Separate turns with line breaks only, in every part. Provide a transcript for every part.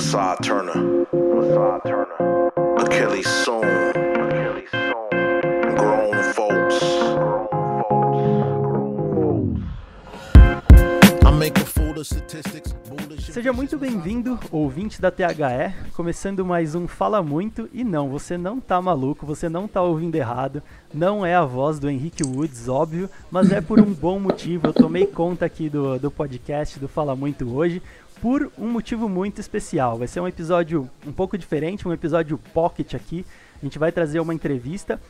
Masai Turner, Masai Turner, Achilles soon, Achilles soon, grown folks, grown folks. I make a fool of statistics. bullish
Seja muito bem-vindo, ouvinte da THE, começando mais um Fala Muito. E não, você não tá maluco, você não tá ouvindo errado, não é a voz do Henrique Woods, óbvio, mas é por um bom motivo. Eu tomei conta aqui do, do podcast do Fala Muito hoje, por um motivo muito especial. Vai ser um episódio um pouco diferente, um episódio pocket aqui. A gente vai trazer uma entrevista.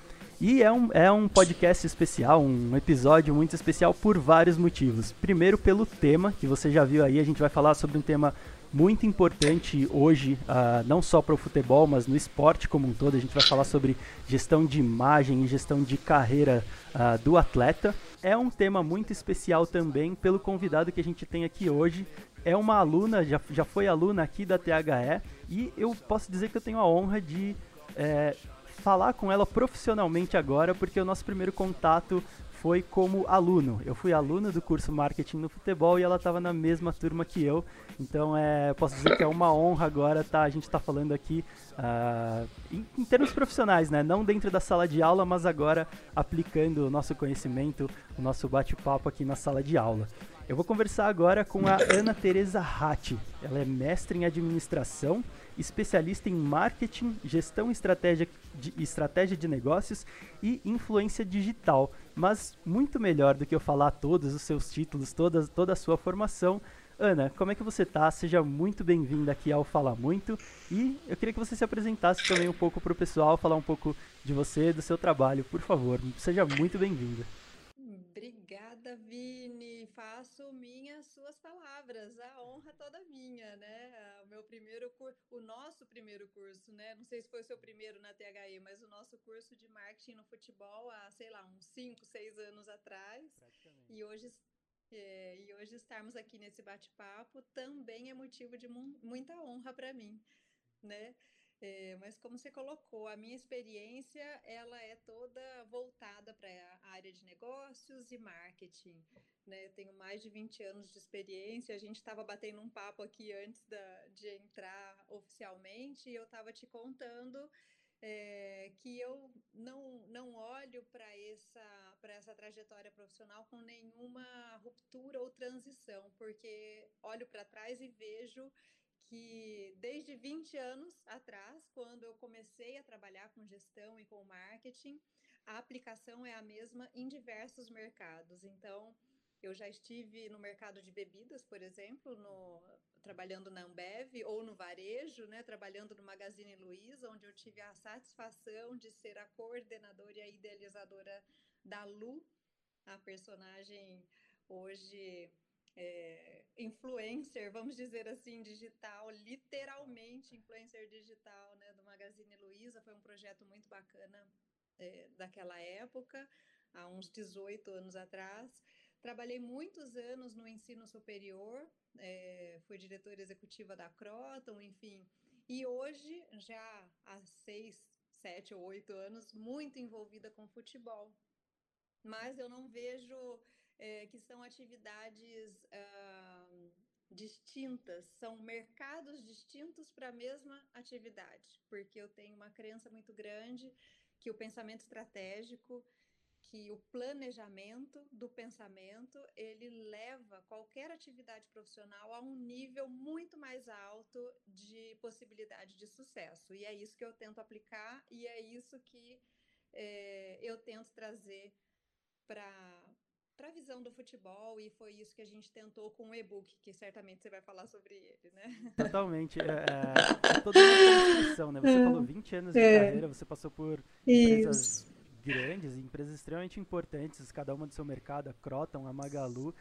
E é um, é um podcast especial, um episódio muito especial por vários motivos. Primeiro, pelo tema, que você já viu aí, a gente vai falar sobre um tema muito importante hoje, ah, não só para o futebol, mas no esporte como um todo. A gente vai falar sobre gestão de imagem e gestão de carreira ah, do atleta. É um tema muito especial também pelo convidado que a gente tem aqui hoje. É uma aluna, já, já foi aluna aqui da THE, e eu posso dizer que eu tenho a honra de é, falar com ela profissionalmente agora, porque o nosso primeiro contato foi como aluno. Eu fui aluno do curso Marketing no Futebol e ela estava na mesma turma que eu. Então, é, posso dizer que é uma honra agora tá, a gente estar falando aqui ah, em, em termos profissionais, né? Não dentro da sala de aula, mas agora aplicando o nosso conhecimento, o nosso bate-papo aqui na sala de aula. Eu vou conversar agora com a Ana Teresa Ratti. Ela é mestre em administração, especialista em marketing, gestão estratégia de, estratégia de negócios e influência digital. Mas muito melhor do que eu falar todos os seus títulos, toda, toda a sua formação. Ana, como é que você tá? Seja muito bem-vinda aqui ao Fala Muito. E eu queria que você se apresentasse também um pouco para o pessoal, falar um pouco de você, do seu trabalho, por favor. Seja muito bem-vinda.
Obrigada, Vini. Faço minhas suas palavras. A honra toda minha, né? O meu primeiro curso, o nosso primeiro curso, né? Não sei se foi o seu primeiro na THE, mas o nosso curso de marketing no futebol há, sei lá, uns 5, 6 anos atrás. E hoje, é, e hoje estarmos aqui nesse bate-papo também é motivo de mu- muita honra para mim, né? É, mas como você colocou, a minha experiência ela é toda voltada para a área de negócios e marketing. Né? Eu tenho mais de 20 anos de experiência. A gente estava batendo um papo aqui antes da- de entrar oficialmente e eu estava te contando é, que eu não, não olho para essa, essa trajetória profissional com nenhuma ruptura ou transição, porque olho para trás e vejo que desde 20 anos atrás, quando eu comecei a trabalhar com gestão e com marketing, a aplicação é a mesma em diversos mercados. Então, eu já estive no mercado de bebidas, por exemplo, no, trabalhando na Ambev ou no varejo, né, trabalhando no Magazine Luiza, onde eu tive a satisfação de ser a coordenadora e a idealizadora da Lu, a personagem hoje é, influencer, vamos dizer assim, digital, literalmente influencer digital, né, do Magazine Luiza. Foi um projeto muito bacana é, daquela época, há uns 18 anos atrás. Trabalhei muitos anos no ensino superior, é, fui diretora executiva da Croton, enfim. E hoje, já há seis, sete ou oito anos, muito envolvida com futebol. Mas eu não vejo é, que são atividades ah, distintas, são mercados distintos para a mesma atividade, porque eu tenho uma crença muito grande que o pensamento estratégico, que o planejamento do pensamento, ele leva qualquer atividade profissional a um nível muito mais alto de possibilidade de sucesso. E é isso que eu tento aplicar e é isso que é, eu tento trazer para para a visão do futebol e foi isso que a gente tentou com o e-book, que certamente você vai falar sobre ele, né?
Totalmente. É, é, é toda uma construção, né? Você falou 20 anos de
É.
carreira, você passou por empresas
Isso.
grandes, empresas extremamente importantes, cada uma do seu mercado, a Croton, a Magalu.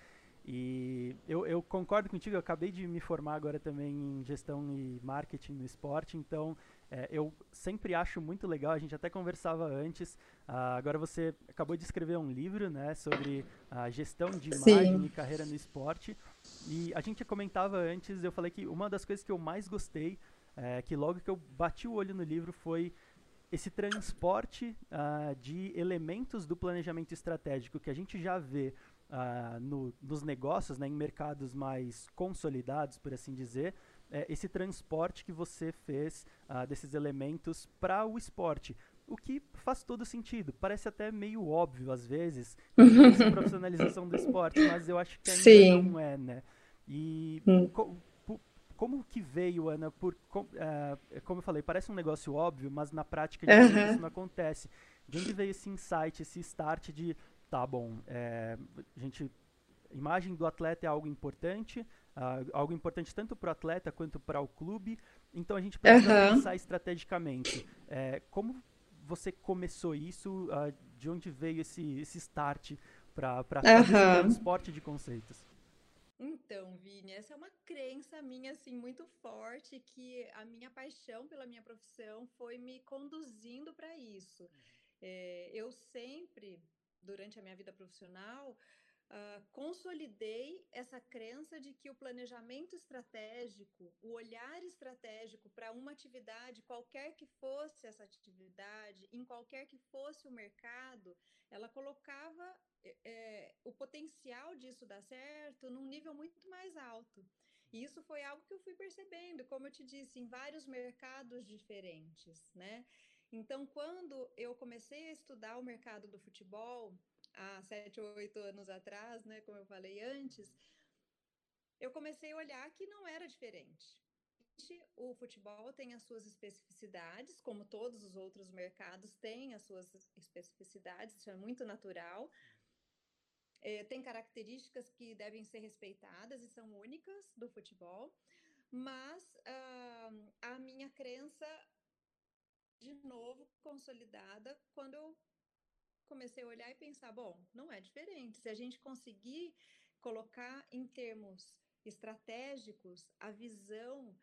E eu, eu concordo contigo, eu acabei de me formar agora também em gestão e marketing no esporte, então é, eu sempre acho muito legal, a gente até conversava antes, ah, agora você acabou de escrever um livro né, sobre a gestão de
Sim.
imagem e carreira no esporte, e a gente comentava antes, eu falei que uma das coisas que eu mais gostei, é, que logo que eu bati o olho no livro foi esse transporte ah, de elementos do planejamento estratégico que a gente já vê ah, no- nos negócios, né, em mercados mais consolidados, por assim dizer, é, esse transporte que você fez uh, desses elementos para o esporte. O que faz todo sentido. Parece até meio óbvio, às vezes, a profissionalização do esporte, mas eu acho que ainda Sim. não é, né? E hum. co como que veio, Ana? Por, com, uh, como eu falei, parece um negócio óbvio, mas na prática uhum. isso não acontece. De onde veio esse insight, esse start de, tá bom, é, a gente, imagem do atleta é algo importante, uh, algo importante tanto para o atleta quanto para o clube, então a gente precisa uhum. pensar estrategicamente. É, como você começou isso? Uh, de onde veio esse, esse start para uhum. esse transporte de conceitos?
Então, Vini, essa é uma crença minha assim muito forte que a minha paixão pela minha profissão foi me conduzindo para isso. É, eu sempre, durante a minha vida profissional, uh, consolidei essa crença de que o planejamento estratégico, o olhar estratégico para uma atividade, qualquer que fosse essa atividade, em qualquer que fosse o mercado, ela colocava é, o potencial disso dar certo num nível muito mais alto. E isso foi algo que eu fui percebendo, como eu te disse, em vários mercados diferentes, né? Então, quando eu comecei a estudar o mercado do futebol, há sete ou oito anos atrás, né, como eu falei antes, eu comecei a olhar que não era diferente. O futebol tem as suas especificidades, como todos os outros mercados têm as suas especificidades, isso é muito natural. É, tem características que devem ser respeitadas e são únicas do futebol, mas uh, a minha crença, de novo, consolidada quando eu comecei a olhar e pensar: bom, não é diferente. Se a gente conseguir colocar em termos estratégicos a visão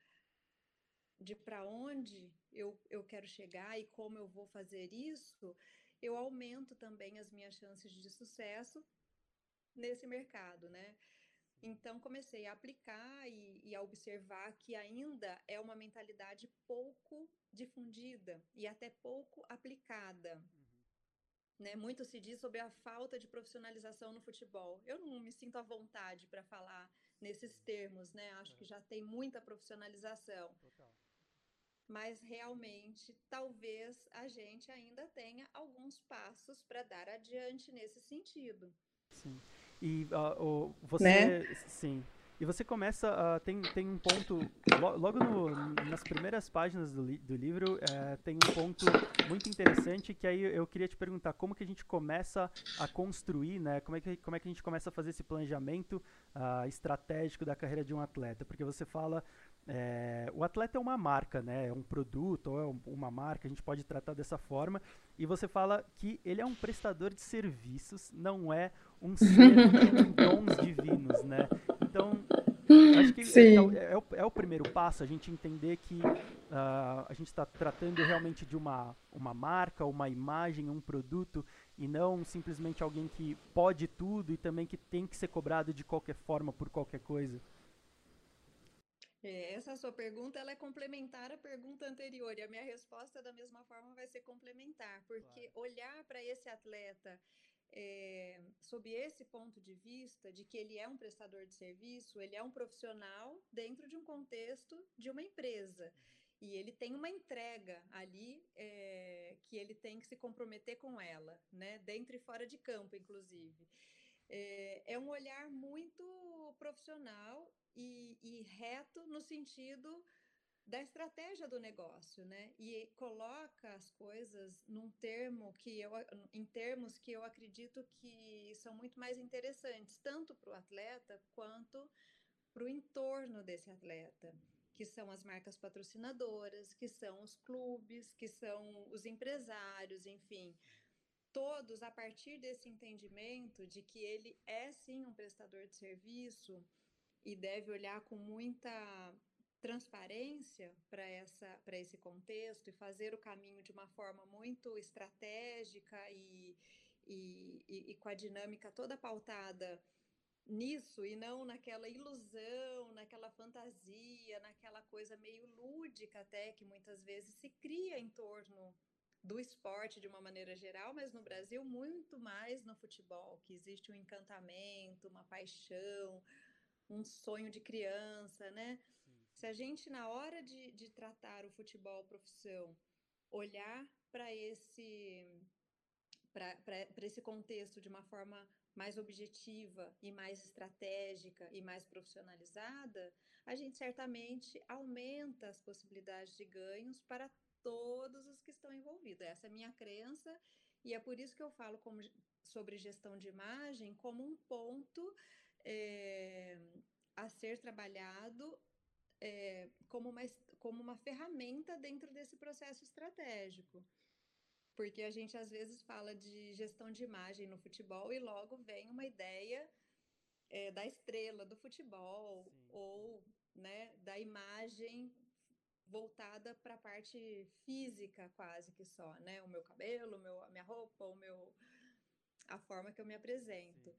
de para onde eu, eu quero chegar e como eu vou fazer isso, eu aumento também as minhas chances de sucesso nesse mercado, né? Então comecei a aplicar e, e, a observar que ainda é uma mentalidade pouco difundida e até pouco aplicada. Uhum. Né? Muito se diz sobre a falta de profissionalização no futebol. Eu não me sinto à vontade para falar nesses termos, né? Acho é. que já tem muita profissionalização. Total. Mas realmente, talvez a gente ainda tenha alguns passos para dar adiante nesse sentido.
Sim. E uh, você, né? sim. E você começa, uh, tem, tem um ponto, logo no, nas primeiras páginas do, li, do livro, uh, tem um ponto muito interessante que aí eu queria te perguntar, como que a gente começa a construir, né, como é que, como é que a gente começa a fazer esse planejamento uh, estratégico da carreira de um atleta? Porque você fala é, o atleta é uma marca, né? É um produto ou é uma marca, a gente pode tratar dessa forma. E você fala que ele é um prestador de serviços, não é um ser com dons divinos, né? Então, acho que é, é, é, o, é, o, primeiro passo, a gente entender que uh, a gente está tratando realmente de uma, uma marca, uma imagem, um produto, e não simplesmente alguém que pode tudo e também que tem que ser cobrado de qualquer forma por qualquer coisa.
É, essa sua pergunta ela é complementar à pergunta anterior e a minha resposta da mesma forma vai ser complementar, porque claro. olhar para esse atleta é, sob esse ponto de vista de que ele é um prestador de serviço, ele é um profissional dentro de um contexto de uma empresa. E ele tem uma entrega ali é, que ele tem que se comprometer com ela, né? Dentro e fora de campo, inclusive. É, é um olhar muito profissional e, e reto no sentido da estratégia do negócio, né? E coloca as coisas num termo que eu, em termos que eu acredito que são muito mais interessantes, tanto para o atleta quanto para o entorno desse atleta, que são as marcas patrocinadoras, que são os clubes, que são os empresários, enfim. Todos, a partir desse entendimento de que ele é sim um prestador de serviço, e deve olhar com muita transparência para esse contexto e fazer o caminho de uma forma muito estratégica e, e, e, e com a dinâmica toda pautada nisso e não naquela ilusão, naquela fantasia, naquela coisa meio lúdica até que muitas vezes se cria em torno do esporte de uma maneira geral, mas no Brasil muito mais no futebol, que existe um encantamento, uma paixão, um sonho de criança, né? Se a gente, na hora de, de tratar o futebol profissão, olhar para esse, esse contexto de uma forma mais objetiva e mais estratégica e mais profissionalizada, a gente certamente aumenta as possibilidades de ganhos para todos os que estão envolvidos. Essa é a minha crença e é por isso que eu falo como, sobre gestão de imagem como um ponto é, a ser trabalhado é, como, uma, como uma ferramenta dentro desse processo estratégico. Porque a gente às vezes fala de gestão de imagem no futebol e logo vem uma ideia é, da estrela do futebol Sim. ou né, da imagem voltada para a parte física quase que só, né? O meu cabelo, meu, a minha roupa, o meu a forma que eu me apresento.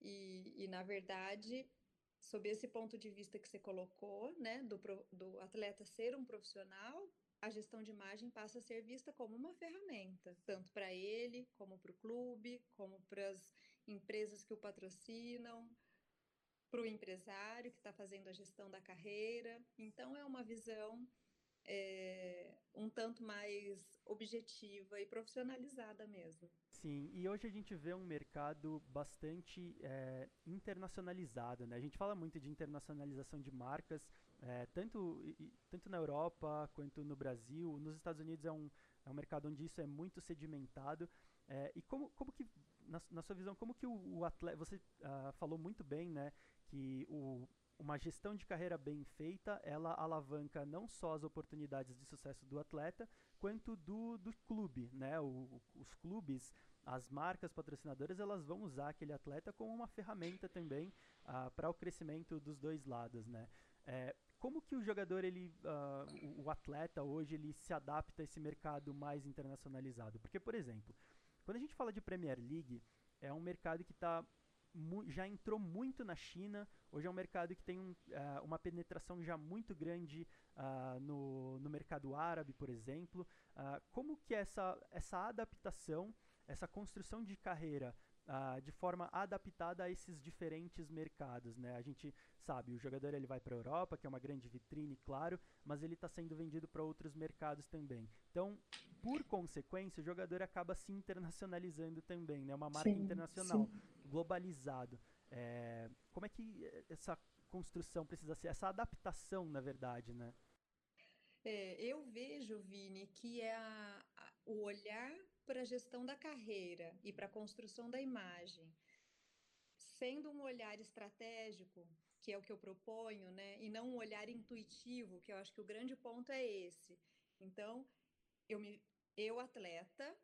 E, e, na verdade, sob esse ponto de vista que você colocou, né, do, do atleta ser um profissional, a gestão de imagem passa a ser vista como uma ferramenta, tanto para ele, como para o clube, como para as empresas que o patrocinam, para o empresário que está fazendo a gestão da carreira. Então, é uma visão é, um tanto mais objetiva e profissionalizada mesmo.
Sim, e hoje a gente vê um mercado bastante é, internacionalizado, né? A gente fala muito de internacionalização de marcas, é, tanto, e, tanto na Europa quanto no Brasil. Nos Estados Unidos é um, é um mercado onde isso é muito sedimentado. É, e como, como que, na, na, sua visão, como que o, o atleta, você uh, falou muito bem, né, que o, uma gestão de carreira bem feita, ela alavanca não só as oportunidades de sucesso do atleta, quanto do, do clube, né? O, os clubes, as marcas patrocinadoras, elas vão usar aquele atleta como uma ferramenta também uh, para o crescimento dos dois lados, né? É, como que o jogador, ele, uh, o, atleta hoje, ele se adapta a esse mercado mais internacionalizado? Porque, por exemplo, quando a gente fala de Premier League, é um mercado que está já entrou muito na China. Hoje é um mercado que tem um, uh, uma penetração já muito grande uh, no, no mercado árabe, por exemplo. Uh, como que é essa, essa adaptação, essa construção de carreira de forma adaptada a esses diferentes mercados, né? A gente sabe, o jogador ele vai para a Europa, que é uma grande vitrine, claro, mas ele está sendo vendido para outros mercados também. Então, por consequência, o jogador acaba se internacionalizando também, né? Uma marca sim, internacional, sim. Globalizado. É, como é que essa construção precisa ser, essa adaptação, na verdade, né?
É, eu vejo, Vini, que é a, a, o olhar para a gestão da carreira e para a construção da imagem, sendo um olhar estratégico, que é o que eu proponho, né, e não um olhar intuitivo, que eu acho que o grande ponto é esse. Então, eu me eu atleta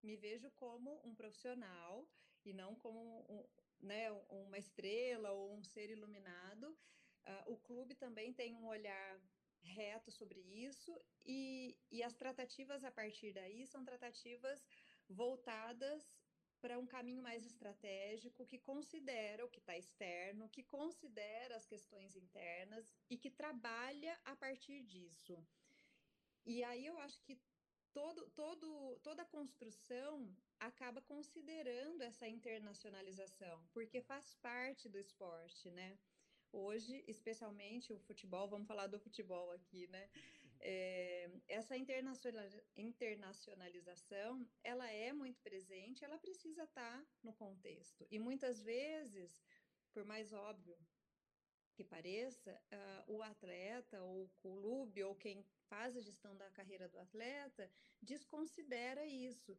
me vejo como um profissional e não como um, né, uma estrela ou um ser iluminado. Uh, o clube também tem um olhar reto sobre isso e, e as tratativas a partir daí são tratativas voltadas para um caminho mais estratégico que considera o que está externo, que considera as questões internas e que trabalha a partir disso. E aí eu acho que todo, todo, toda a construção acaba considerando essa internacionalização, porque faz parte do esporte, né? Hoje, especialmente o futebol, vamos falar do futebol aqui, né? É, essa internacionalização, ela é muito presente, ela precisa estar no contexto. E muitas vezes, por mais óbvio que pareça, uh, o atleta, ou o clube, ou quem faz a gestão da carreira do atleta, desconsidera isso.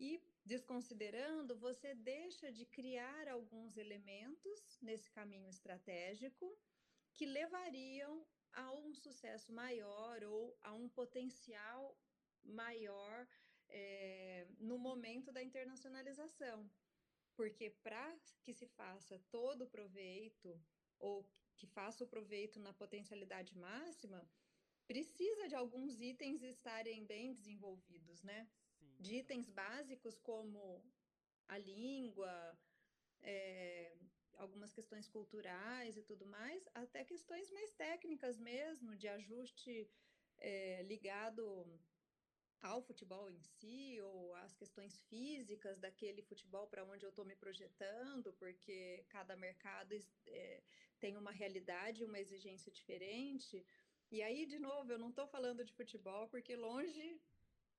E desconsiderando, você deixa de criar alguns elementos nesse caminho estratégico que levariam a um sucesso maior ou a um potencial maior é, no momento da internacionalização. Porque para que se faça todo o proveito, ou que faça o proveito na potencialidade máxima, precisa de alguns itens estarem bem desenvolvidos, né? De itens básicos como a língua, é, algumas questões culturais e tudo mais, até questões mais técnicas mesmo, de ajuste é, ligado ao futebol em si, ou às questões físicas daquele futebol para onde eu estou me projetando, porque cada mercado é, tem uma realidade, uma exigência diferente. E aí, de novo, eu não estou falando de futebol, porque longe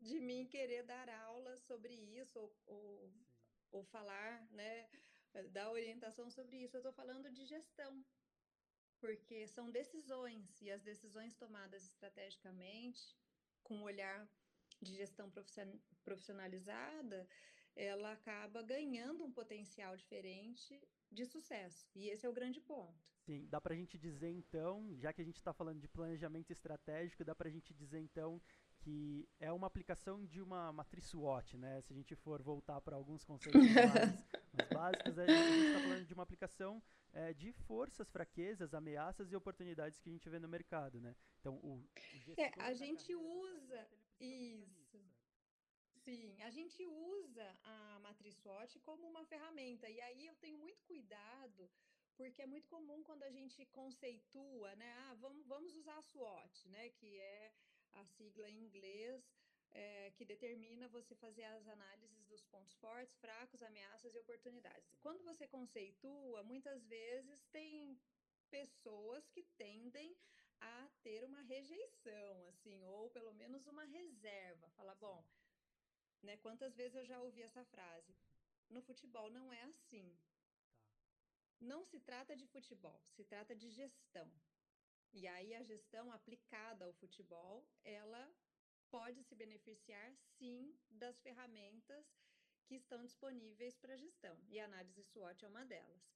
de mim querer dar aula sobre isso ou, ou, ou falar, né, dar orientação sobre isso. Eu estou falando de gestão, porque são decisões e as decisões tomadas estrategicamente, com um olhar de gestão profissionalizada, ela acaba ganhando um potencial diferente de sucesso. E esse é o grande ponto.
Sim, dá para a gente dizer então, já que a gente está falando de planejamento estratégico, dá para a gente dizer então que é uma aplicação de uma matriz SWOT, né? Se a gente for voltar para alguns conceitos mais, mais básicos, a gente está falando de uma aplicação é, de forças, fraquezas, ameaças e oportunidades que a gente vê no mercado, né?
Então, o, o é, a gente usa isso. Sim, a gente usa a matriz SWOT como uma ferramenta. E aí eu tenho muito cuidado, porque é muito comum quando a gente conceitua, né? Ah, vamos, vamos usar a SWOT, né? Que é a sigla em inglês, é, que determina você fazer as análises dos pontos fortes, fracos, ameaças e oportunidades. Quando você conceitua, muitas vezes tem pessoas que tendem a ter uma rejeição, assim, ou pelo menos uma reserva. Fala, bom, né? Quantas vezes eu já ouvi essa frase? No futebol não é assim. Não se trata de futebol, se trata de gestão. E aí a gestão aplicada ao futebol, ela pode se beneficiar sim das ferramentas que estão disponíveis para gestão. E a análise SWOT é uma delas.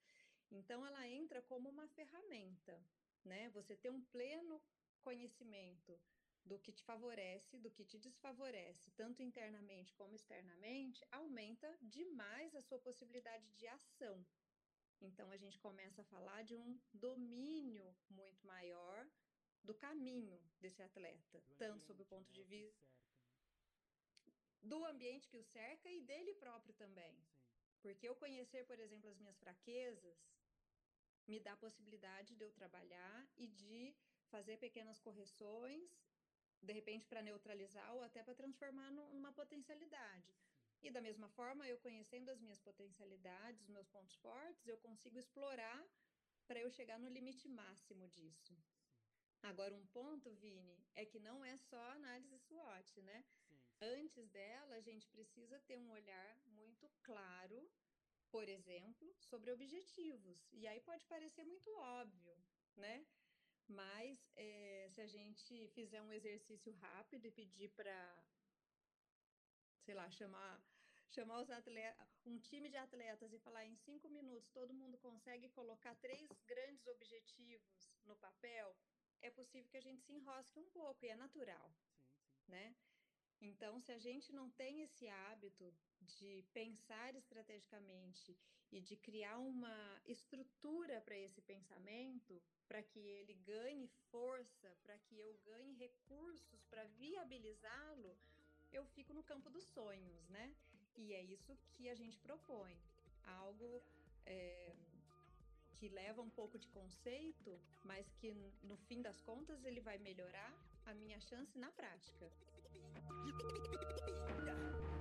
Então ela entra como uma ferramenta, né? Você ter um pleno conhecimento do que te favorece, do que te desfavorece, tanto internamente como externamente, aumenta demais a sua possibilidade de ação. Então a gente começa a falar de um domínio muito maior do caminho desse atleta, do tanto sob o ponto né, de vista né? do ambiente que o cerca e dele próprio também. Sim. Porque eu conhecer, por exemplo, as minhas fraquezas me dá a possibilidade de eu trabalhar e de fazer pequenas correções de repente para neutralizar ou até para transformar numa potencialidade. E da mesma forma, eu conhecendo as minhas potencialidades, os meus pontos fortes, eu consigo explorar para eu chegar no limite máximo disso. Agora, um ponto, Vini, é que não é só análise SWOT, né? Sim, sim. Antes dela, a gente precisa ter um olhar muito claro, por exemplo, sobre objetivos. E aí pode parecer muito óbvio, né? Mas é, se a gente fizer um exercício rápido e pedir para, sei lá, chamar, chamar os atletas, um time de atletas e falar em cinco minutos todo mundo consegue colocar três grandes objetivos no papel, é possível que a gente se enrosque um pouco e é natural, sim, sim. né? Então, se a gente não tem esse hábito de pensar estrategicamente e de criar uma estrutura para esse pensamento, para que ele ganhe força, para que eu ganhe recursos para viabilizá-lo, eu fico no campo dos sonhos, né? E é isso que a gente propõe. Algo é, que leva um pouco de conceito, mas que no fim das contas ele vai melhorar a minha chance na prática.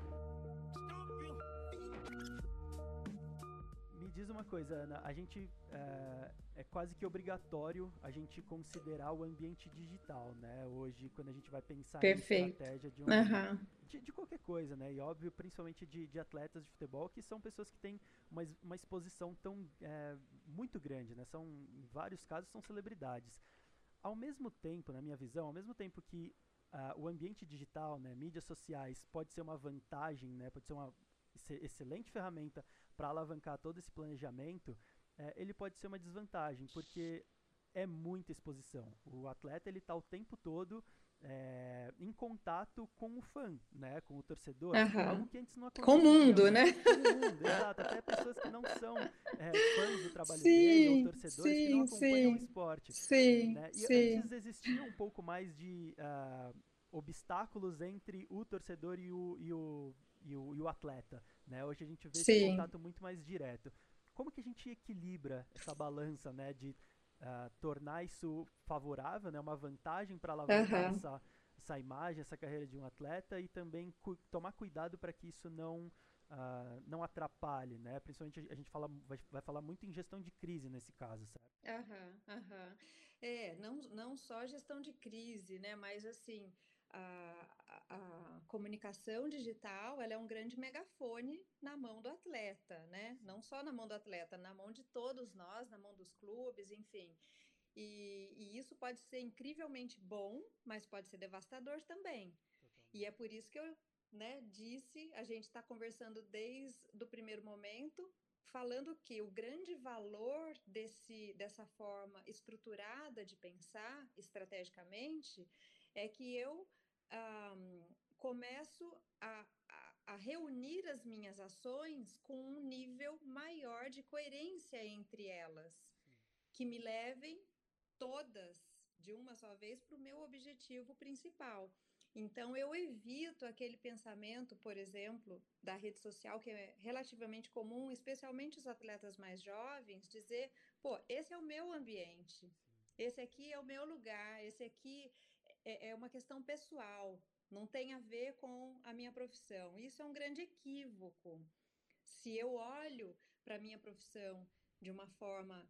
diz uma coisa, Ana, a gente é, é, quase que obrigatório a gente considerar o ambiente digital, né? Hoje, quando a gente vai pensar
Perfeito.
em estratégia de, um, uhum. de, de, qualquer coisa, né? E óbvio, principalmente de, de, atletas de futebol, que são pessoas que têm uma, uma exposição tão é, muito grande, né? São, em vários casos, são celebridades. Ao mesmo tempo, na minha visão, ao mesmo tempo que uh, o ambiente digital, né, mídias sociais, pode ser uma vantagem, né, pode ser uma excelente ferramenta para alavancar todo esse planejamento, é, ele pode ser uma desvantagem, porque é muita exposição. O atleta ele está o tempo todo é, em contato com o fã, né, com o torcedor,
uhum.
algo que antes não
acontecia. Com o mundo, né?
Com o mundo, exato. Até pessoas que não são é, fãs do trabalho sim, dele, ou torcedores sim, que não acompanham sim, o esporte.
Sim,
né? E
sim.
antes existia um pouco mais de uh, obstáculos entre o torcedor e o, e o, e o, e o atleta, né? Hoje a gente vê esse contato muito mais direto. Como que a gente equilibra essa balança, né, de uh, tornar isso favorável, né, uma vantagem para alavancar uhum. essa, essa imagem, essa carreira de um atleta e também cu tomar cuidado para que isso não Uh, não atrapalhe, né? Principalmente a gente fala, vai, vai, falar muito em gestão de crise nesse caso, certo?
Aham, aham. É, não, não só gestão de crise, né? Mas assim, a, a, a, comunicação digital ela é um grande megafone na mão do atleta, né? Não só na mão do atleta, na mão de todos nós, na mão dos clubes, enfim. E, e isso pode ser incrivelmente bom, mas pode ser devastador também. Totalmente. E é por isso que eu né, disse, a gente está conversando desde o primeiro momento, falando que o grande valor desse, dessa forma estruturada de pensar estrategicamente é que eu um, começo a, a, a, reunir as minhas ações com um nível maior de coerência entre elas, Sim. que me levem todas de uma só vez para o meu objetivo principal. Então, eu evito aquele pensamento, por exemplo, da rede social, que é relativamente comum, especialmente os atletas mais jovens, dizer: pô, esse é o meu ambiente, esse aqui é o meu lugar, esse aqui é, é uma questão pessoal, não tem a ver com a minha profissão. Isso é um grande equívoco. Se eu olho para a minha profissão de uma forma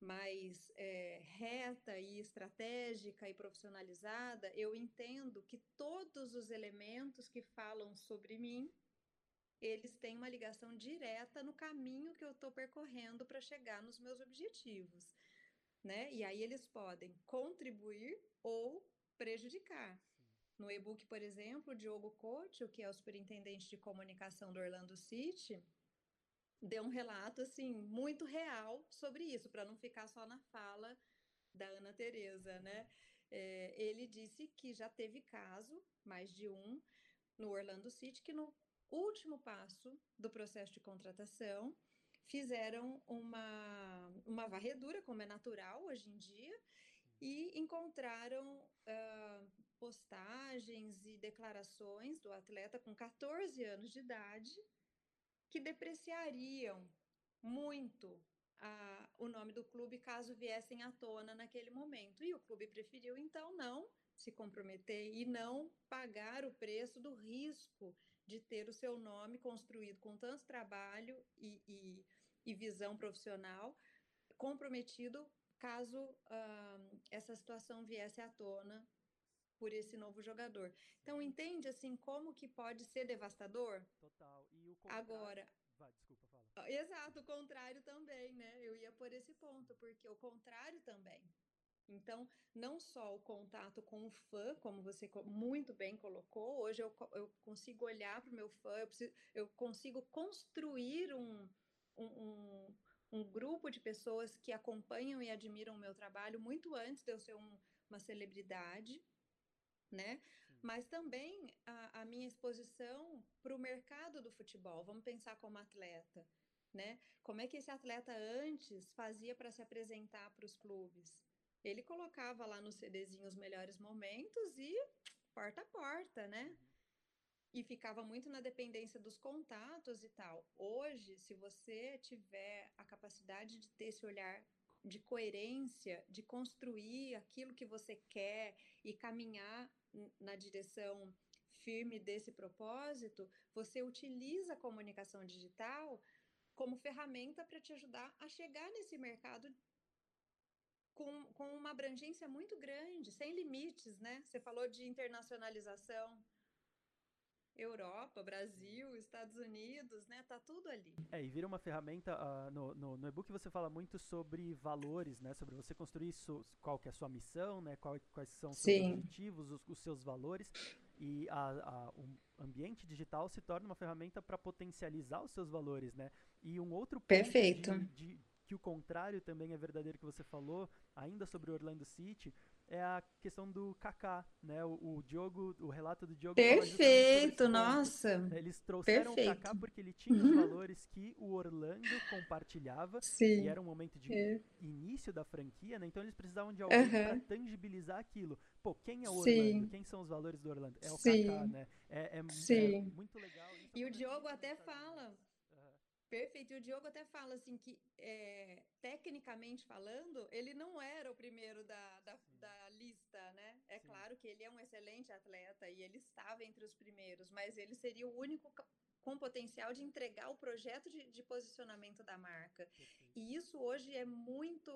mais é, reta e estratégica e profissionalizada, eu entendo que todos os elementos que falam sobre mim, eles têm uma ligação direta no caminho que eu estou percorrendo para chegar nos meus objetivos, né? E aí eles podem contribuir ou prejudicar. No e-book, por exemplo, o Diogo Couto, que é o superintendente de comunicação do Orlando City, deu um relato assim muito real sobre isso, para não ficar só na fala da Ana Teresa, né? É, ele disse que já teve caso, mais de um, no Orlando City, que no último passo do processo de contratação fizeram uma, uma varredura, como é natural hoje em dia, e encontraram uh, postagens e declarações do atleta com 14 anos de idade que depreciariam muito a, o nome do clube caso viessem à tona naquele momento. E o clube preferiu, então, não se comprometer e não pagar o preço do risco de ter o seu nome construído com tanto trabalho e, e, e visão profissional comprometido caso uh, essa situação viesse à tona por esse novo jogador. Então entende assim como que pode ser devastador?
Total.
E o Agora,
Vai, desculpa, fala.
Ah, exato, o contrário também, né? Eu ia por esse ponto, porque o contrário também. Então, não só o contato com o fã, como você muito bem colocou, hoje eu, eu consigo olhar para o meu fã, eu, preciso, eu consigo construir um, um, um um grupo de pessoas que acompanham e admiram o meu trabalho muito antes de eu ser um, uma celebridade, né? Sim. Mas também a, a minha exposição para o mercado do futebol. Vamos pensar como atleta, né? Como é que esse atleta antes fazia para se apresentar para os clubes? Ele colocava lá no CDzinho os melhores momentos e porta a porta, né? E ficava muito na dependência dos contatos e tal. Hoje, se você tiver a capacidade de ter esse olhar de coerência, de construir aquilo que você quer e caminhar na direção firme desse propósito, você utiliza a comunicação digital como ferramenta para te ajudar a chegar nesse mercado com, com uma abrangência muito grande, sem limites, né? Você falou de internacionalização. Europa, Brasil, Estados Unidos, né? Tá tudo ali.
É, e vira uma ferramenta, uh, no, no, no e-book você fala muito sobre valores, né? Sobre você construir qual que é a sua missão, né? Qual, quais são os seus objetivos, os, os, seus valores. E a, a, o ambiente digital se torna uma ferramenta para potencializar os seus valores, né? E um outro ponto
Perfeito.
De, de, que o contrário também é verdadeiro que você falou, ainda sobre Orlando City, é a questão do Kaká, né? O, o Diogo, o relato do Diogo.
Perfeito, nossa.
Eles trouxeram Perfeito. o Kaká porque ele tinha os valores que o Orlando compartilhava.
Sim.
E era um momento de é. início da franquia, né? Então eles precisavam de alguém uhum. para tangibilizar aquilo. Pô, quem é o Orlando? Sim. Quem são os valores do Orlando? É o Sim. Kaká, né? É, é, é muito legal.
e o Diogo até fala. Perfeito. E o Diogo até fala assim que, é, tecnicamente falando, ele não era o primeiro da, da, da lista, né? É Sim. claro que ele é um excelente atleta e ele estava entre os primeiros, mas ele seria o único com potencial de entregar o projeto de, de posicionamento da marca. Perfeito. E isso hoje é muito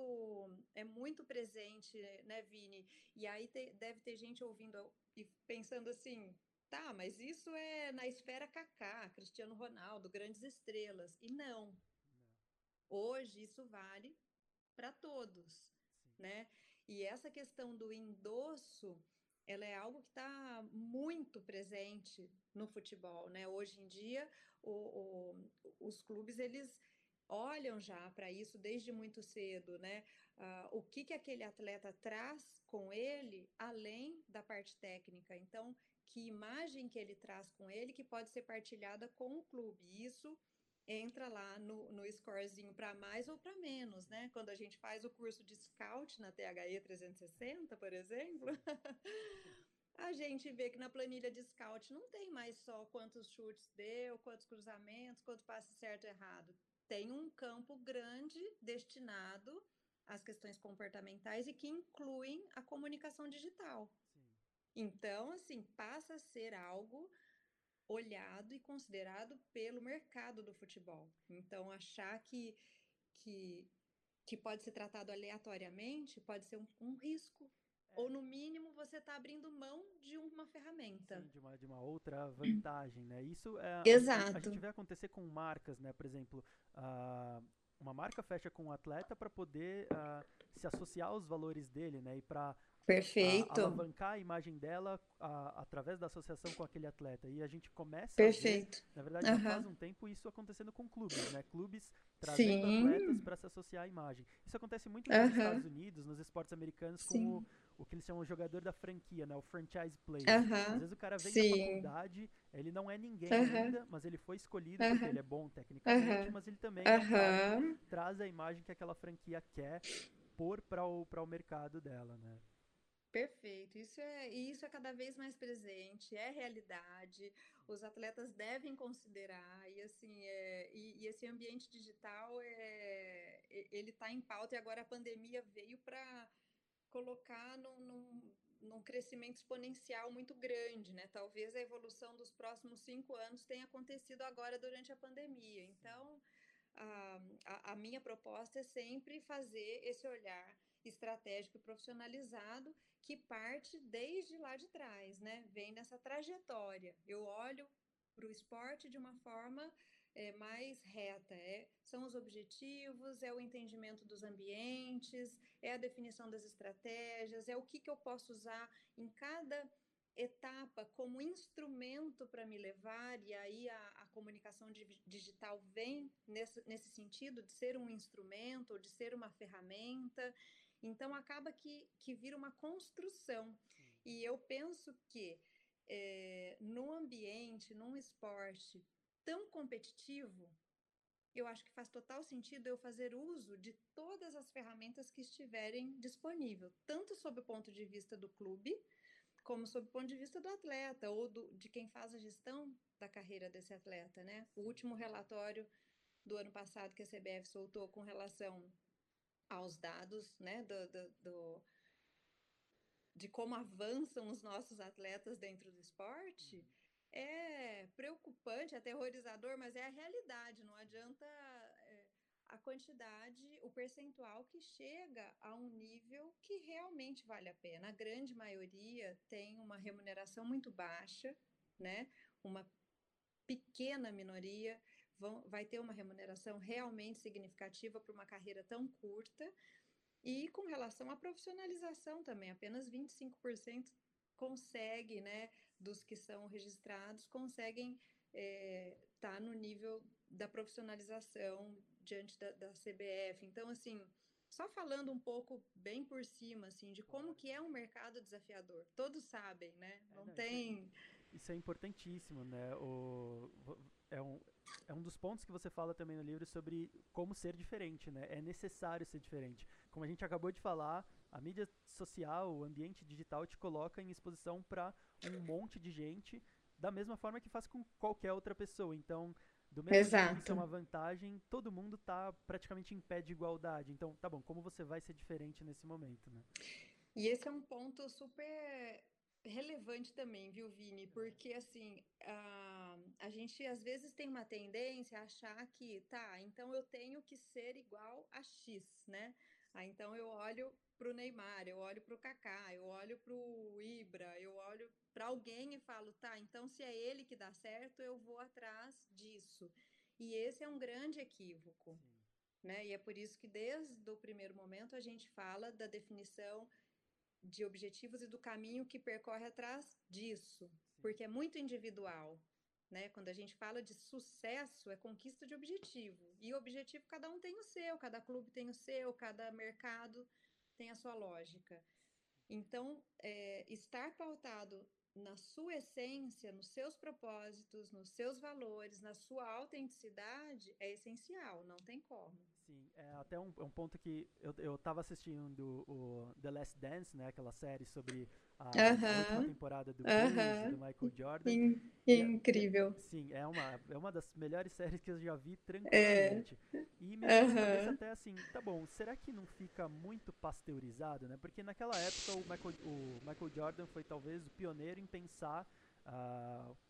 é muito presente, né, Vini? E aí te, deve ter gente ouvindo e pensando assim, tá, mas isso é na esfera Kaká, Cristiano Ronaldo, grandes estrelas. E não. não. Hoje isso vale para todos, Sim. né? E essa questão do endosso ela é algo que está muito presente no futebol, né? Hoje em dia, o, o, os clubes eles olham já para isso desde muito cedo, né? Uh, o que que aquele atleta traz com ele, além da parte técnica. Então, que imagem que ele traz com ele que pode ser partilhada com o clube. Isso entra lá no, no scorezinho para mais ou para menos, né? Quando a gente faz o curso de scout na THE 360, por exemplo, a gente vê que na planilha de scout não tem mais só quantos chutes deu, quantos cruzamentos, quanto passe certo e errado. Tem um campo grande destinado às questões comportamentais e que incluem a comunicação digital. Então, assim, passa a ser algo olhado e considerado pelo mercado do futebol. Então, achar que, que, que pode ser tratado aleatoriamente pode ser um, um risco. É. Ou, no mínimo, você está abrindo mão de uma ferramenta.
Sim, de uma, de uma outra vantagem, né? Isso é...
Exato.
A, a gente vê acontecer com marcas, né? Por exemplo, uh, uma marca fecha com um atleta para poder uh, se associar aos valores dele, né? E para
Perfeito.
A, alavancar a imagem dela a, através da associação com aquele atleta. E a gente começa
Perfeito.
Ver, na verdade, uhum. já faz um tempo isso acontecendo com clubes, né? Clubes trazendo Sim. atletas para se associar à imagem. Isso acontece muito nos uhum. Estados Unidos, nos esportes americanos, com o, o, que eles chamam de jogador da franquia, né? O franchise player. Uhum. Às vezes o cara vem Sim. da faculdade, ele não é ninguém ainda, mas ele foi escolhido porque ele é bom tecnicamente, mas ele também é um traz a imagem que aquela franquia quer pôr para o, o mercado dela, né?
Perfeito, isso é, isso é cada vez mais presente, é realidade, os atletas devem considerar, e assim, é, e, e esse ambiente digital, é, ele está em pauta, e agora a pandemia veio para colocar num, num, num, crescimento exponencial muito grande, né? Talvez a evolução dos próximos cinco anos tenha acontecido agora durante a pandemia, então a, a, a minha proposta é sempre fazer esse olhar estratégico e profissionalizado que parte desde lá de trás, né? Vem nessa trajetória. Eu olho para o esporte de uma forma é, mais reta. É, são os objetivos, é o entendimento dos ambientes, é a definição das estratégias, é o que, que eu posso usar em cada etapa como instrumento para me levar, e aí a, a comunicação digital vem nesse, nesse sentido de ser um instrumento, ou de ser uma ferramenta. Então acaba que, que vira uma construção. E eu penso que é, no ambiente, num esporte tão competitivo, eu acho que faz total sentido eu fazer uso de todas as ferramentas que estiverem disponíveis, tanto sob o ponto de vista do clube, como sob o ponto de vista do atleta ou do, de quem faz a gestão da carreira desse atleta, né? O último relatório do ano passado que a CBF soltou com relação aos dados, né, do, do, do, de como avançam os nossos atletas dentro do esporte, uhum. é preocupante, aterrorizador, mas é a realidade. Não adianta é, a quantidade, o percentual que chega a um nível que realmente vale a pena. A grande maioria tem uma remuneração muito baixa, né? Uma pequena minoria vão, vai ter uma remuneração realmente significativa para uma carreira tão curta. E com relação à profissionalização também, apenas 25% consegue, né, dos que são registrados, conseguem estar é, tá no nível da profissionalização diante da, da CBF. Então, assim, só falando um pouco bem por cima, assim, de como que é um mercado desafiador. Todos sabem, né? É, não, não tem...
Isso é importantíssimo, né? O, é, um, é um dos pontos que você fala também no livro sobre como ser diferente, né? É necessário ser diferente. Como a gente acabou de falar, a mídia social, o ambiente digital te coloca em exposição para um monte de gente, da mesma forma que faz com qualquer outra pessoa. Então, Do mesmo jeito que isso é
Exato.
uma vantagem, todo mundo está praticamente em pé de igualdade. Então, tá bom, como você vai ser diferente nesse momento, né?
E esse é um ponto super relevante também, viu, Vini? Porque assim, a, a gente às vezes tem uma tendência a achar que, tá, então eu tenho que ser igual a X, né? Ah, então eu olho para o Neymar, eu olho para o Kaká, eu olho para o Ibra, eu olho para alguém e falo, tá, então se é ele que dá certo, eu vou atrás disso. E esse é um grande equívoco, né? E é por isso que desde o primeiro momento a gente fala da definição de objetivos e do caminho que percorre atrás disso, porque é muito individual, né? Quando a gente fala de sucesso, é conquista de objetivo. E objetivo cada um tem o seu, cada clube tem o seu, cada mercado tem a sua lógica. Então, é, estar pautado na sua essência, nos seus propósitos, nos seus valores, na sua autenticidade é essencial, não tem como.
Sim, é até um, um ponto que eu, eu tava assistindo o The Last Dance, né, aquela série sobre a, uh -huh. última temporada do uh -huh. do Michael Jordan.
In, incrível.
É, sim, é uma, é uma das melhores séries que eu já vi tranquilamente. É. E me uh -huh. até assim, tá bom, será que não fica muito pasteurizado, né? Porque naquela época o Michael, o Michael Jordan foi talvez o pioneiro em pensar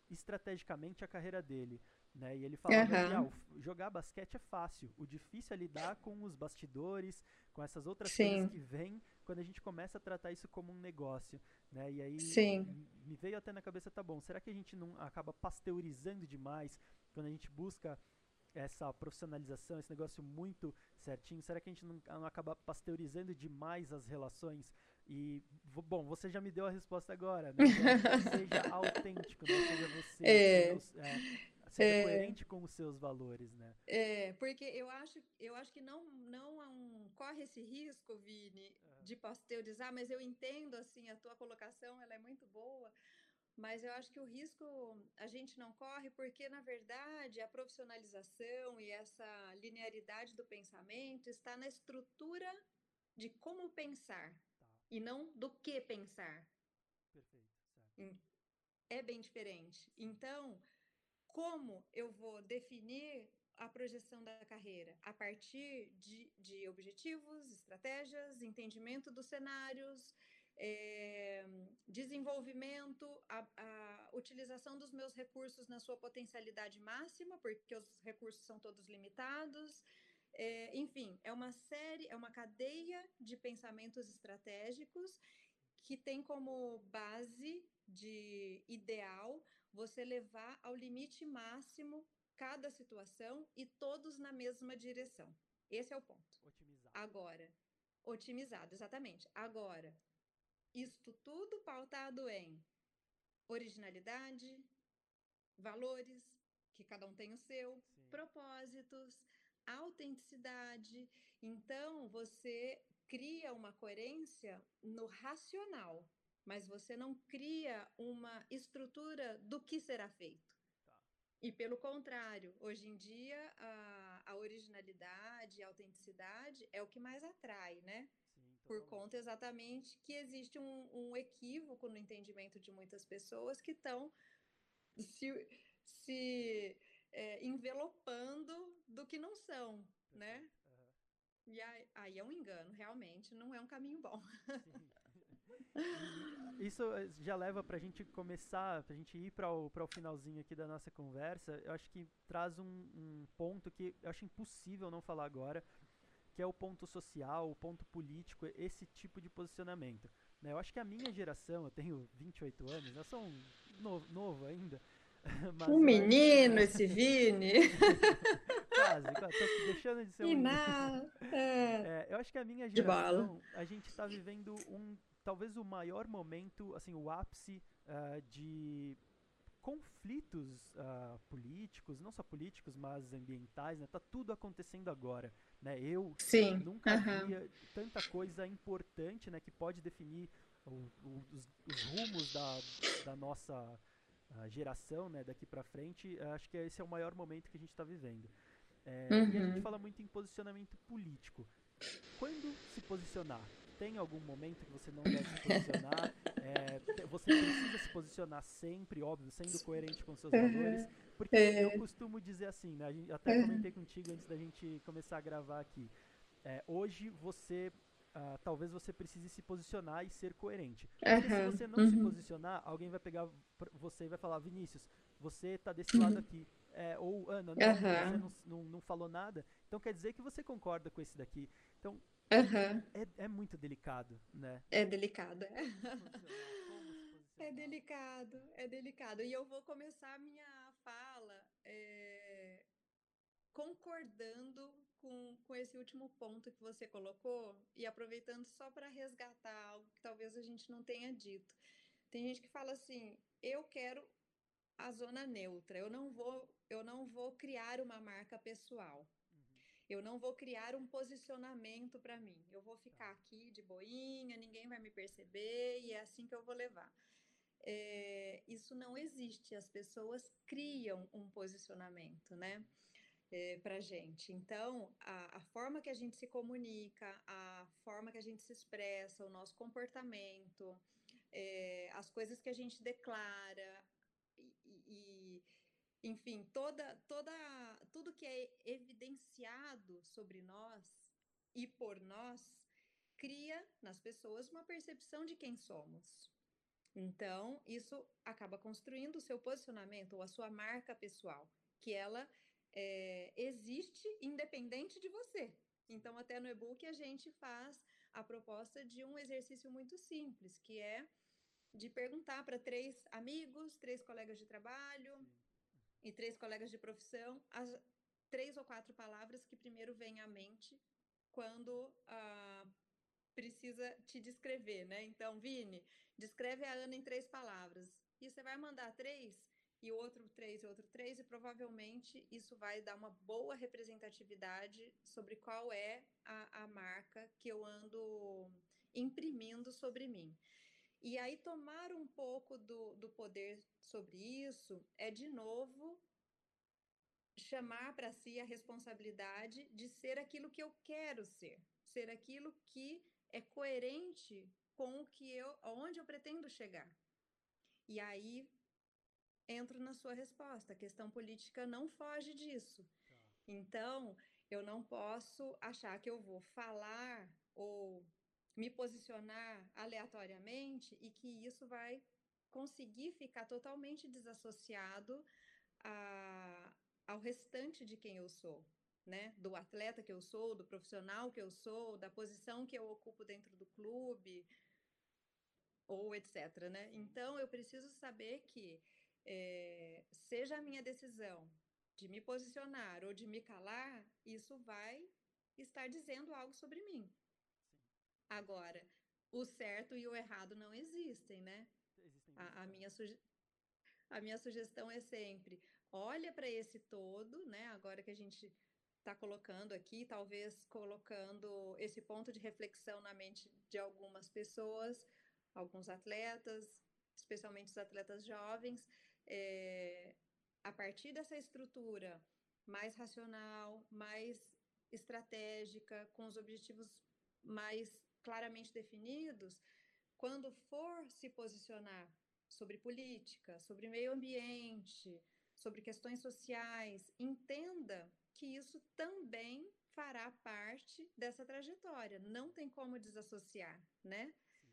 estrategicamente a carreira dele. Né? E ele falava que ah, jogar basquete é fácil, o difícil é lidar com os bastidores, com essas outras Sim. coisas que vêm quando a gente começa a tratar isso como um negócio. Né? E aí
Sim.
me veio até na cabeça, tá bom, será que a gente não acaba pasteurizando demais quando a gente busca essa profissionalização, esse negócio muito certinho? Será que a gente não, não acaba pasteurizando demais as relações? E, bom, você já me deu a resposta agora, né? seja autêntico, não seja você.
É.
é, seja é, coerente com os seus valores, né?
É, porque eu acho, eu acho que não, não um, corre esse risco, Vini, uhum. de pasteurizar, mas eu entendo, assim, a tua colocação, ela é muito boa, mas eu acho que o risco a gente não corre porque, na verdade, a profissionalização e essa linearidade do pensamento está na estrutura de como pensar tá. e não do que pensar.
Perfeito, certo.
É bem diferente. Então, como eu vou definir a projeção da carreira? A partir de, de objetivos, estratégias, entendimento dos cenários, é, desenvolvimento, a, a, utilização dos meus recursos na sua potencialidade máxima, porque os recursos são todos limitados. É, enfim, é uma série, é uma cadeia de pensamentos estratégicos que tem como base de ideal você levar ao limite máximo cada situação e todos na mesma direção. Esse é o ponto.
Otimizado.
Agora, otimizado, exatamente. Agora, isto tudo pautado em originalidade, valores, que cada um tem o seu, Sim. propósitos, autenticidade. Então, você cria uma coerência no racional mas você não cria uma estrutura do que será feito.
Tá.
E pelo contrário, hoje em dia a, a, originalidade, a autenticidade é o que mais atrai, né?
Sim,
Por conta exatamente que existe um, um, equívoco no entendimento de muitas pessoas que estão se, se é, envelopando do que não são, Perfeito. né?
Uhum.
E aí, aí, é um engano, realmente, não é um caminho bom.
Sim. Isso eh, já leva para a gente começar, para a gente ir para o, o finalzinho aqui da nossa conversa. Eu acho que traz um, um, ponto que eu acho impossível não falar agora, que é o ponto social, o ponto político, esse tipo de posicionamento. Né? Eu acho que a minha geração, eu tenho 28 anos, eu sou um novo, novo ainda.
um menino, esse Vini!
quase, quase, tô deixando de ser um
menino. É.
É, eu acho que a minha geração, a gente está vivendo um talvez o maior momento, assim, o ápice uh, de conflitos uh, políticos, não só políticos, mas ambientais, né? Tá tudo acontecendo agora, né? Eu
Sim.
nunca
uhum.
via tanta coisa importante, né? Que pode definir o, o, os, os, rumos da, da nossa uh, geração, né? Daqui para frente. acho que esse é o maior momento que a gente está vivendo. É,
uhum.
E a gente fala muito em posicionamento político. Quando se posicionar? Tem algum momento que você não deve se posicionar? É, você precisa se posicionar sempre, óbvio, sendo coerente com seus valores. Porque eu costumo dizer assim, né? Até comentei contigo antes da gente começar a gravar aqui. É, hoje você Uh, talvez você precise se posicionar e ser coerente. Porque se você não uhum. se posicionar, alguém vai pegar você e vai falar, Vinícius, você tá desse lado uhum. aqui. É, ou Ana, não, uhum. você não, não, não, falou nada. Então quer dizer que você concorda com esse daqui. Então é, é muito delicado, né?
É delicado. É. é delicado, é delicado. E eu vou começar a minha fala é, concordando com, com esse último ponto que você colocou e aproveitando só para resgatar algo que talvez a gente não tenha dito. Tem gente que fala assim: eu quero a zona neutra, eu não vou, eu não vou criar uma marca pessoal. Eu não vou criar um posicionamento para mim. Eu vou ficar tá. aqui de boinha, ninguém vai me perceber e é assim que eu vou levar. É, isso não existe. As pessoas criam um posicionamento, né? é, para gente. Então, a, a, forma que a gente se comunica, a forma que a gente se expressa, o nosso comportamento, é, as coisas que a gente declara enfim, toda, toda, tudo que é evidenciado sobre nós e por nós cria nas pessoas uma percepção de quem somos. Então, isso acaba construindo o seu posicionamento ou a sua marca pessoal, que ela é, existe independente de você. Então, até no e-book, a gente faz a proposta de um exercício muito simples, que é de perguntar para três amigos, três colegas de trabalho e três colegas de profissão as três ou quatro palavras que primeiro vêm à mente quando ah, precisa te descrever, né? Então, Vini, descreve a Ana em três palavras. E você vai mandar três e outro três e outro três, e provavelmente isso vai dar uma boa representatividade sobre qual é a, a marca que eu ando imprimindo sobre mim. E aí, tomar um pouco do, do poder sobre isso é, de novo, chamar para si a responsabilidade de ser aquilo que eu quero ser, ser aquilo que é coerente com o que eu, onde eu pretendo chegar. E aí entro na sua resposta. A questão política não foge disso. Tá. Então, eu não posso achar que eu vou falar ou me posicionar aleatoriamente e que isso vai conseguir ficar totalmente desassociado a, ao restante de quem eu sou, né? Do atleta que eu sou, do profissional que eu sou, da posição que eu ocupo dentro do clube ou etc, né? Então eu preciso saber que é, seja a minha decisão de me posicionar ou de me calar, isso vai estar dizendo algo sobre mim. Agora, o certo e o errado não existem, né? Existem a, a, minha suge... a minha sugestão é sempre olha para esse todo, né? Agora que a gente está colocando aqui, talvez colocando esse ponto de reflexão na mente de algumas pessoas, alguns atletas, especialmente os atletas jovens, é, a partir dessa estrutura mais racional, mais estratégica, com os objetivos mais claramente definidos, quando for se posicionar sobre política, sobre meio ambiente, sobre questões sociais, entenda que isso também fará parte dessa trajetória. Não tem como desassociar, né? Sim.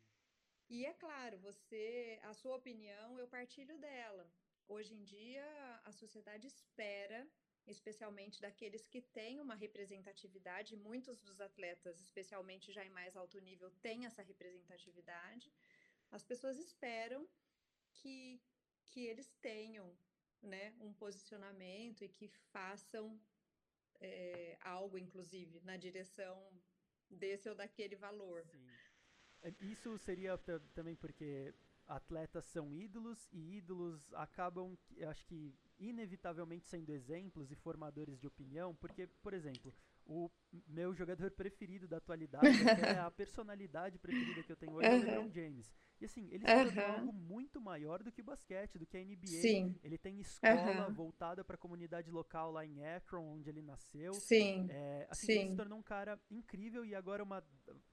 E é claro, você, a sua opinião, eu partilho dela. Hoje em dia, a sociedade espera, especialmente daqueles que têm uma representatividade, muitos dos atletas, especialmente já em mais alto nível, têm essa representatividade. As pessoas esperam que, que eles tenham né, um posicionamento e que façam é, algo, inclusive, na direção desse ou daquele valor. Sim.
É, isso seria também porque atletas são ídolos e ídolos acabam, acho que inevitavelmente sendo exemplos e formadores de opinião, porque, por exemplo, o meu jogador preferido da atualidade, é a personalidade preferida que eu tenho hoje, uhum. é o LeBron James. E assim, ele se tornou algo muito maior do que o basquete, do que a NBA. Sim. Ele tem escola uhum. voltada para a comunidade local lá em Akron, onde ele nasceu.
Sim.
É, assim,
Sim.
Ele se tornou um cara incrível e agora uma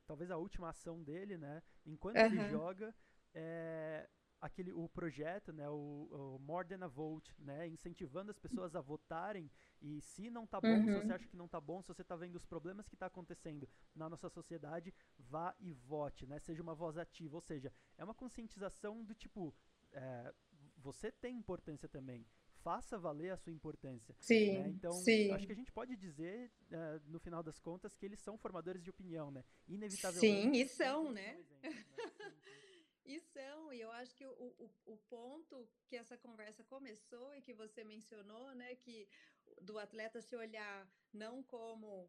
talvez a última ação dele, né? Enquanto ele joga, é, aquele o projeto, né, o, o, More Than a Vote, né, incentivando as pessoas a votarem e se não tá bom, uhum. se você acha que não tá bom, se você tá vendo os problemas que tá acontecendo na nossa sociedade, vá e vote, né, seja uma voz ativa, ou seja, é uma conscientização do tipo, é, você tem importância também, faça valer a sua importância.
Sim,
né? Então,
sim.
acho que a gente pode dizer, uh, no final das contas, que eles são formadores de opinião, né? Inevitavelmente.
Sim, e são, né? Exemplo, né? E são, e eu acho que o, o, o, ponto que essa conversa começou e que você mencionou, né, que do atleta se olhar não como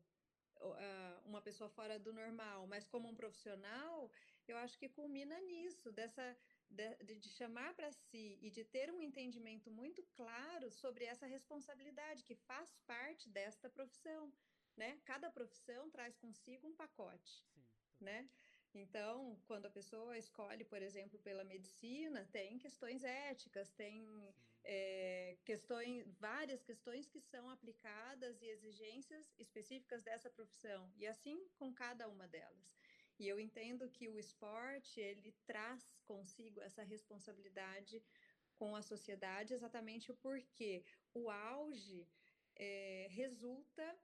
uh, uma pessoa fora do normal, mas como um profissional, eu acho que culmina nisso, dessa de, de chamar para si e de ter um entendimento muito claro sobre essa responsabilidade que faz parte desta profissão, né? Cada profissão traz consigo um pacote, Sim, né? Então, quando a pessoa escolhe, por exemplo, pela medicina, tem questões éticas, tem é, questões, várias questões que são aplicadas e exigências específicas dessa profissão, e assim com cada uma delas. E eu entendo que o esporte ele traz consigo essa responsabilidade com a sociedade, exatamente porque o auge é, resulta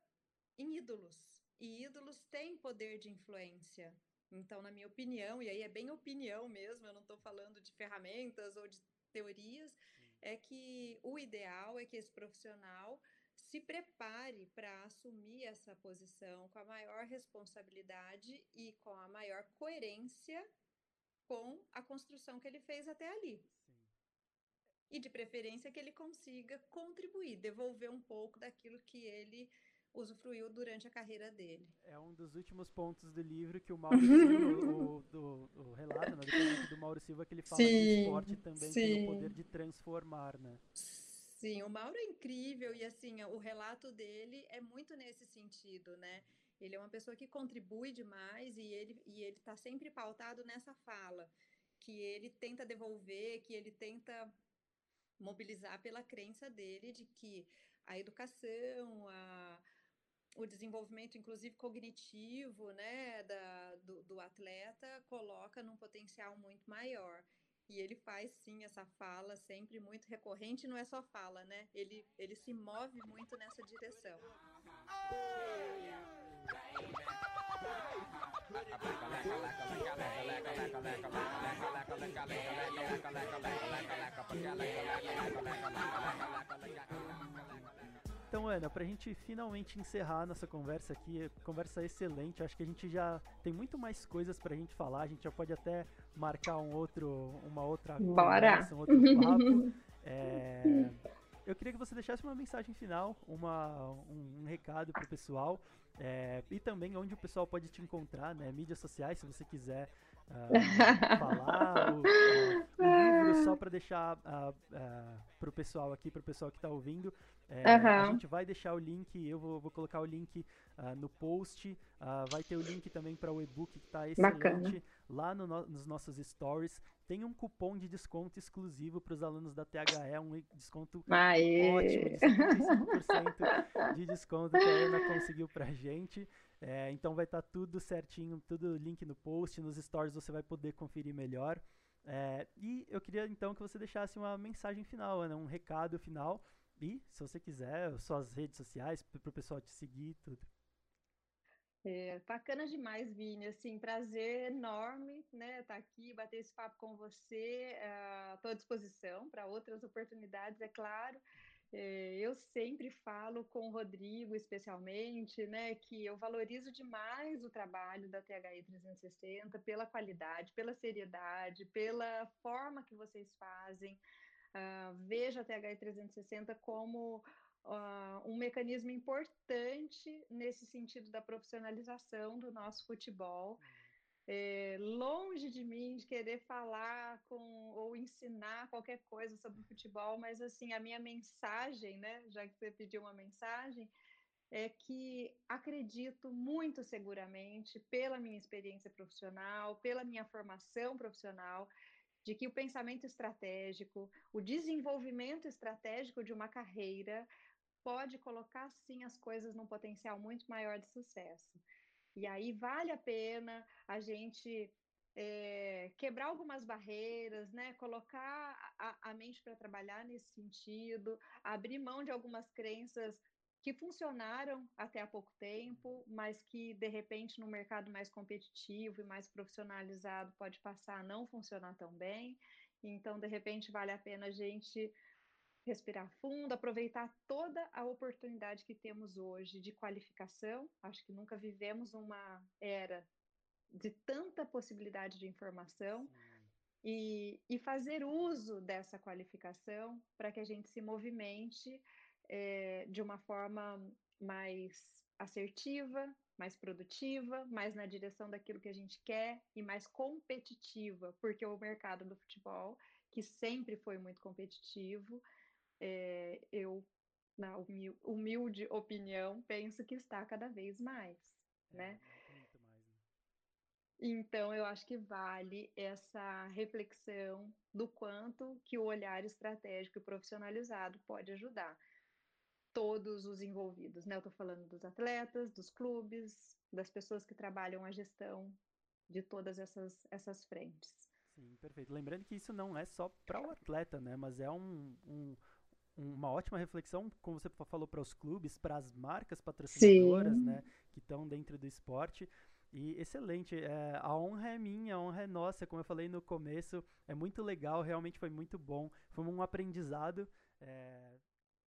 em ídolos. E ídolos têm poder de influência. Então, na minha opinião, e aí é bem opinião mesmo, eu não estou falando de ferramentas ou de teorias, é que o ideal é que esse profissional se prepare para assumir essa posição com a maior responsabilidade e com a maior coerência com a construção que ele fez até ali. Sim. E de preferência que ele consiga contribuir, devolver um pouco daquilo que ele usufruiu durante a carreira dele.
É um dos últimos pontos do livro que o Mauro Silva, o, do, o relato, né, do Mauro Silva, que ele fala sim, que o esporte também sim. tem o poder de transformar, né?
Sim, o Mauro é incrível e assim, o relato dele é muito nesse sentido, né? Ele é uma pessoa que contribui demais e ele e ele está sempre pautado nessa fala que ele tenta devolver, que ele tenta mobilizar pela crença dele de que a educação, a, o desenvolvimento, inclusive cognitivo, né, da, do, do atleta, coloca num potencial muito maior. E ele faz sim essa fala sempre muito recorrente, não é só fala, né? Ele, ele se move muito nessa direção.
Então, Ana, pra gente finalmente encerrar nossa conversa aqui, conversa excelente, acho que a gente já tem muito mais coisas pra gente falar, a gente já pode até marcar um outro, uma outra
Bora.
conversa, um outro papo. é, eu queria que você deixasse uma mensagem final, uma, um, um recado pro pessoal, é, e também onde o pessoal pode te encontrar, né, mídias sociais, se você quiser uh, falar, o, uh, o, livro, só para deixar uh, uh, pro pessoal aqui, pro pessoal que está ouvindo, é, uhum. A gente vai deixar o link, eu vou, vou colocar o link uh, no post. Uh, vai ter o link também para o e-book que está excelente Bacana. lá no, no, nos nossos stories. Tem um cupom de desconto exclusivo para os alunos da THE, um desconto
Aê.
ótimo, de 55% de desconto que a Ana conseguiu para a gente. É, então vai estar tá tudo certinho, tudo link no post, nos stories você vai poder conferir melhor. É, e eu queria então que você deixasse uma mensagem final, Ana, um recado final e, se você quiser, suas redes sociais, para o pessoal te seguir tudo.
É, bacana demais, Vini. Assim, prazer enorme, né? Estar tá aqui, bater esse papo com você. Estou uh, à disposição para outras oportunidades, é claro. É, eu sempre falo com o Rodrigo, especialmente, né, que eu valorizo demais o trabalho da THI 360 pela qualidade, pela seriedade, pela forma que vocês fazem. Uh, vejo a THI 360 como uh, um mecanismo importante nesse sentido da profissionalização do nosso futebol. É, longe de mim de querer falar com ou ensinar qualquer coisa sobre futebol, mas assim a minha mensagem, né, já que você pediu uma mensagem, é que acredito muito seguramente pela minha experiência profissional, pela minha formação profissional, de que o pensamento estratégico, o desenvolvimento estratégico de uma carreira pode colocar sim as coisas num potencial muito maior de sucesso. E aí vale a pena a gente
é, quebrar algumas barreiras, né? Colocar a, a mente para trabalhar nesse sentido, abrir mão de algumas crenças que funcionaram até há pouco tempo, mas que de repente no mercado mais competitivo e mais profissionalizado pode passar a não funcionar tão bem. Então, de repente, vale a pena a gente respirar fundo, aproveitar toda a oportunidade que temos hoje de qualificação. Acho que nunca vivemos uma era de tanta possibilidade de informação e, e, fazer uso dessa qualificação para que a gente se movimente é, de uma forma mais assertiva, mais produtiva, mais na direção daquilo que a gente quer e mais competitiva, porque o mercado do futebol, que sempre foi muito competitivo, é, eu, na humilde opinião, penso que está cada vez mais, é, né? Mais, né? Então, eu acho que vale essa reflexão do quanto que o olhar estratégico e profissionalizado pode ajudar todos os envolvidos, né? Eu estou falando dos atletas, dos clubes, das pessoas que trabalham a gestão de todas essas, essas frentes.
Sim, perfeito. Lembrando que isso não é só para o atleta, né? Mas é um, um uma ótima reflexão, como você falou, para os clubes, para as marcas patrocinadoras, né, que estão dentro do esporte. E excelente, é, a honra é minha, a honra é nossa, como eu falei no começo, é muito legal, realmente foi muito bom, foi um aprendizado. É,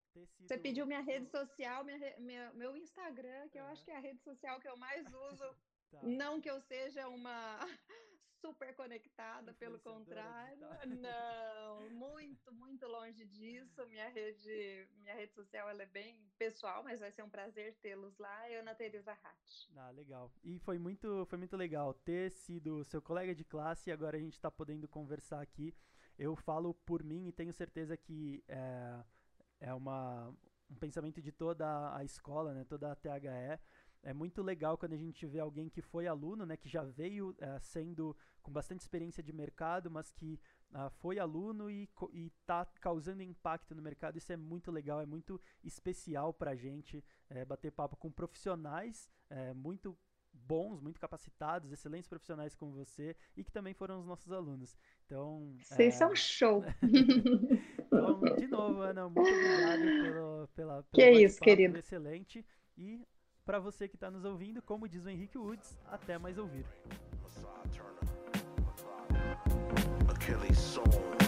sido... Você pediu minha rede social, minha, minha, meu Instagram, que é. eu acho que é a rede social que eu mais uso. Tá. Não que eu seja uma super conectada, pelo contrário. Não, muito, muito longe disso. Minha rede, minha rede social ela é bem pessoal, mas vai ser um prazer tê-los lá. Eu, Ana Teresa Hatt.
Ah, legal. E foi muito, foi muito legal ter sido seu colega de classe e agora a gente está podendo conversar aqui. Eu falo por mim e tenho certeza que é, é uma, um pensamento de toda a escola, né, toda a THE é muito legal quando a gente vê alguém que foi aluno, né, que já veio é, sendo com bastante experiência de mercado, mas que uh, foi aluno e está causando impacto no mercado. Isso é muito legal, é muito especial para a gente é, bater papo com profissionais é, muito bons, muito capacitados, excelentes profissionais como você e que também foram os nossos alunos. Então,
vocês é... são show.
então, de novo, Ana, muito obrigado pelo, pela, pelo
que é isso, querido.
excelente e para você que está nos ouvindo, como diz o Henrique Woods, até mais ouvir. Celebrate.